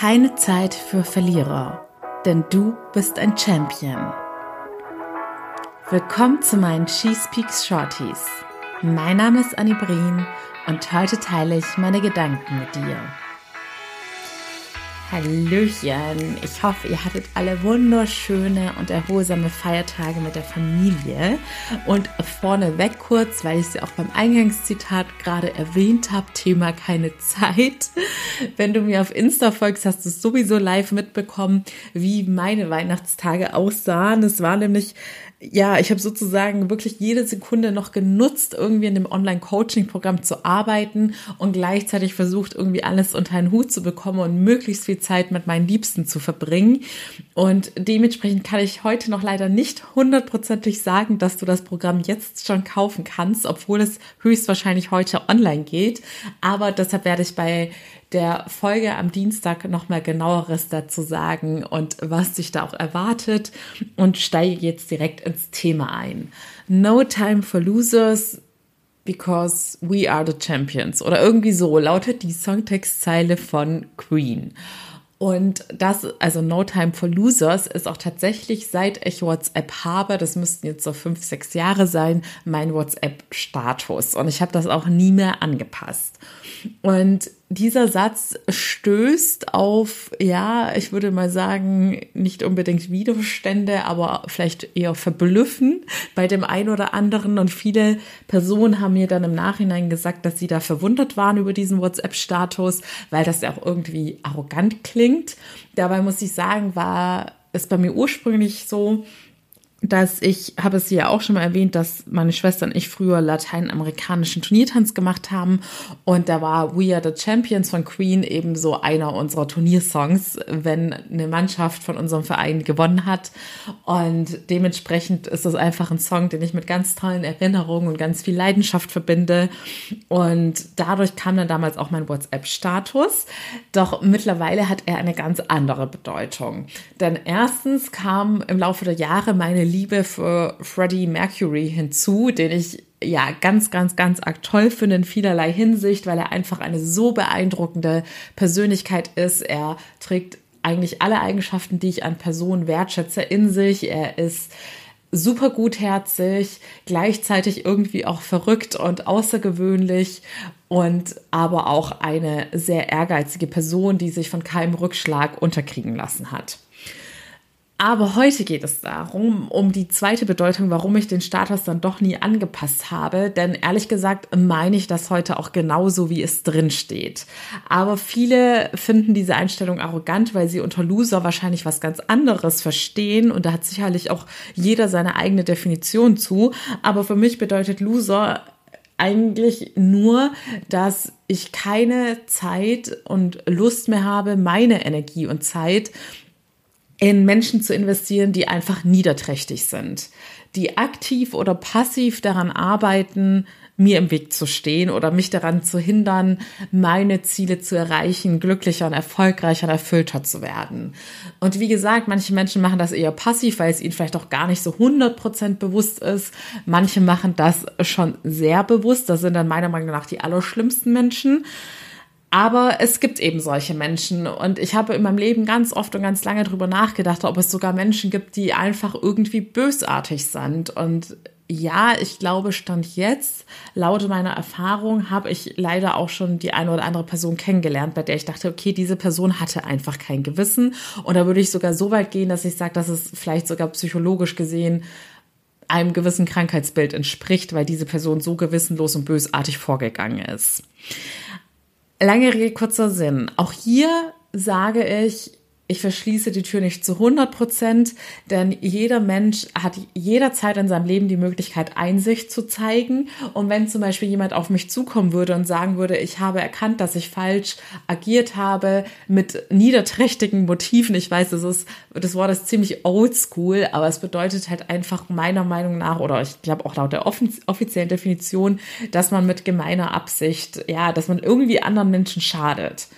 Keine Zeit für Verlierer, denn du bist ein Champion. Willkommen zu meinen Cheese Peaks Shorties. Mein Name ist Annie Brien und heute teile ich meine Gedanken mit dir. Hallöchen, ich hoffe, ihr hattet alle wunderschöne und erholsame Feiertage mit der Familie. Und vorneweg kurz, weil ich sie auch beim Eingangszitat gerade erwähnt habe, Thema keine Zeit. Wenn du mir auf Insta folgst, hast du sowieso live mitbekommen, wie meine Weihnachtstage aussahen. Es war nämlich ja, ich habe sozusagen wirklich jede Sekunde noch genutzt, irgendwie in dem Online-Coaching-Programm zu arbeiten und gleichzeitig versucht, irgendwie alles unter einen Hut zu bekommen und möglichst viel Zeit mit meinen Liebsten zu verbringen. Und dementsprechend kann ich heute noch leider nicht hundertprozentig sagen, dass du das Programm jetzt schon kaufen kannst, obwohl es höchstwahrscheinlich heute online geht. Aber deshalb werde ich bei der Folge am Dienstag nochmal genaueres dazu sagen und was dich da auch erwartet und steige jetzt direkt ins Thema ein. No time for losers because we are the champions oder irgendwie so lautet die Songtextzeile von Queen. Und das, also No Time for Losers, ist auch tatsächlich, seit ich WhatsApp habe, das müssten jetzt so fünf, sechs Jahre sein, mein WhatsApp-Status. Und ich habe das auch nie mehr angepasst. Und dieser Satz stößt auf, ja, ich würde mal sagen, nicht unbedingt Widerstände, aber vielleicht eher Verblüffen bei dem einen oder anderen. Und viele Personen haben mir dann im Nachhinein gesagt, dass sie da verwundert waren über diesen WhatsApp-Status, weil das ja auch irgendwie arrogant klingt. Dabei muss ich sagen, war es bei mir ursprünglich so, dass ich, habe es ja auch schon mal erwähnt, dass meine Schwester und ich früher lateinamerikanischen Turniertanz gemacht haben. Und da war We Are the Champions von Queen eben so einer unserer Turniersongs, wenn eine Mannschaft von unserem Verein gewonnen hat. Und dementsprechend ist das einfach ein Song, den ich mit ganz tollen Erinnerungen und ganz viel Leidenschaft verbinde. Und dadurch kam dann damals auch mein WhatsApp-Status, doch mittlerweile hat er eine ganz andere Bedeutung, denn erstens kam im Laufe der Jahre meine Liebe für Freddie Mercury hinzu, den ich ja ganz, ganz, ganz arg toll finde in vielerlei Hinsicht, weil er einfach eine so beeindruckende Persönlichkeit ist. Er trägt eigentlich alle Eigenschaften, die ich an Personen wertschätze, in sich. Er ist super gutherzig, gleichzeitig irgendwie auch verrückt und außergewöhnlich und aber auch eine sehr ehrgeizige Person, die sich von keinem Rückschlag unterkriegen lassen hat. Aber heute geht es darum, um die zweite Bedeutung, warum ich den Status dann doch nie angepasst habe. Denn ehrlich gesagt meine ich das heute auch genauso, wie es drin steht. Aber viele finden diese Einstellung arrogant, weil sie unter Loser wahrscheinlich was ganz anderes verstehen. Und da hat sicherlich auch jeder seine eigene Definition zu. Aber für mich bedeutet Loser eigentlich nur, dass ich keine Zeit und Lust mehr habe, meine Energie und Zeit in Menschen zu investieren, die einfach niederträchtig sind, die aktiv oder passiv daran arbeiten, mir im Weg zu stehen oder mich daran zu hindern, meine Ziele zu erreichen, glücklicher und erfolgreicher und erfüllter zu werden. Und wie gesagt, manche Menschen machen das eher passiv, weil es ihnen vielleicht auch gar nicht so 100% bewusst ist. Manche machen das schon sehr bewusst. Das sind dann meiner Meinung nach die allerschlimmsten Menschen. Aber es gibt eben solche Menschen und ich habe in meinem Leben ganz oft und ganz lange darüber nachgedacht, ob es sogar Menschen gibt, die einfach irgendwie bösartig sind. Und ja, ich glaube, Stand jetzt, laut meiner Erfahrung, habe ich leider auch schon die eine oder andere Person kennengelernt, bei der ich dachte, okay, diese Person hatte einfach kein Gewissen. Und da würde ich sogar so weit gehen, dass ich sage, dass es vielleicht sogar psychologisch gesehen einem gewissen Krankheitsbild entspricht, weil diese Person so gewissenlos und bösartig vorgegangen ist. Lange Rede, kurzer Sinn. Auch hier sage ich, ich verschließe die Tür nicht zu 100 Prozent, denn jeder Mensch hat jederzeit in seinem Leben die Möglichkeit, Einsicht zu zeigen. Und wenn zum Beispiel jemand auf mich zukommen würde und sagen würde, ich habe erkannt, dass ich falsch agiert habe mit niederträchtigen Motiven, ich weiß, das ist, das Wort ist ziemlich oldschool, aber es bedeutet halt einfach meiner Meinung nach, oder ich glaube auch laut der offiziellen Definition, dass man mit gemeiner Absicht, ja, dass man irgendwie anderen Menschen schadet.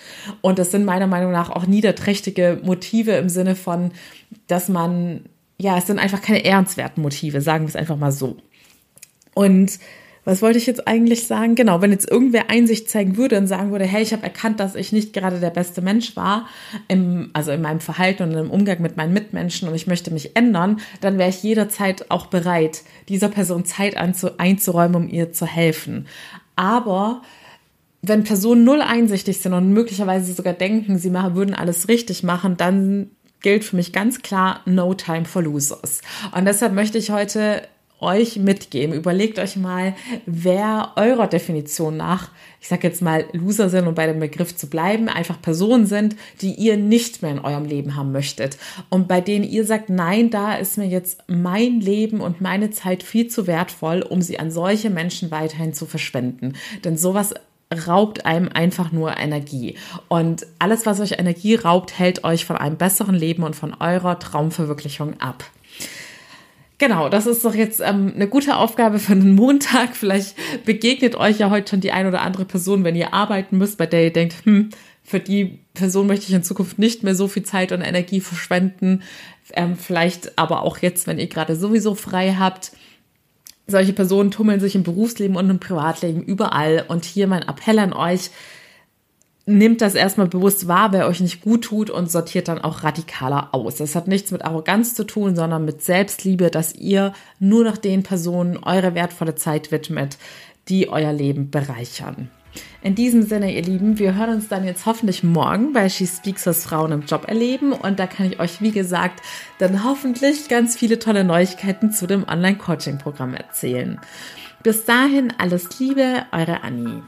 Und das sind meiner Meinung nach auch niederträchtige Motive im Sinne von, dass man, ja, es sind einfach keine ehrenswerten Motive, sagen wir es einfach mal so. Und was wollte ich jetzt eigentlich sagen? Genau, wenn jetzt irgendwer Einsicht zeigen würde und sagen würde, hey, ich habe erkannt, dass ich nicht gerade der beste Mensch war, im, also in meinem Verhalten und im Umgang mit meinen Mitmenschen und ich möchte mich ändern, dann wäre ich jederzeit auch bereit, dieser Person Zeit einzuräumen, um ihr zu helfen. Aber wenn Personen null einsichtig sind und möglicherweise sogar denken, sie würden alles richtig machen, dann gilt für mich ganz klar No Time for Losers. Und deshalb möchte ich heute euch mitgeben. Überlegt euch mal, wer eurer Definition nach, ich sage jetzt mal Loser sind, um bei dem Begriff zu bleiben, einfach Personen sind, die ihr nicht mehr in eurem Leben haben möchtet und bei denen ihr sagt, nein, da ist mir jetzt mein Leben und meine Zeit viel zu wertvoll, um sie an solche Menschen weiterhin zu verschwenden. Denn sowas raubt einem einfach nur Energie. Und alles, was euch Energie raubt, hält euch von einem besseren Leben und von eurer Traumverwirklichung ab. Genau, das ist doch jetzt ähm, eine gute Aufgabe für einen Montag. Vielleicht begegnet euch ja heute schon die ein oder andere Person, wenn ihr arbeiten müsst, bei der ihr denkt, hm, für die Person möchte ich in Zukunft nicht mehr so viel Zeit und Energie verschwenden. Ähm, vielleicht aber auch jetzt, wenn ihr gerade sowieso frei habt. Solche Personen tummeln sich im Berufsleben und im Privatleben überall. Und hier mein Appell an euch, nimmt das erstmal bewusst wahr, wer euch nicht gut tut und sortiert dann auch radikaler aus. Das hat nichts mit Arroganz zu tun, sondern mit Selbstliebe, dass ihr nur noch den Personen eure wertvolle Zeit widmet, die euer Leben bereichern. In diesem Sinne, ihr Lieben, wir hören uns dann jetzt hoffentlich morgen bei She Speaks, was Frauen im Job erleben. Und da kann ich euch, wie gesagt, dann hoffentlich ganz viele tolle Neuigkeiten zu dem Online-Coaching-Programm erzählen. Bis dahin alles Liebe, eure Annie.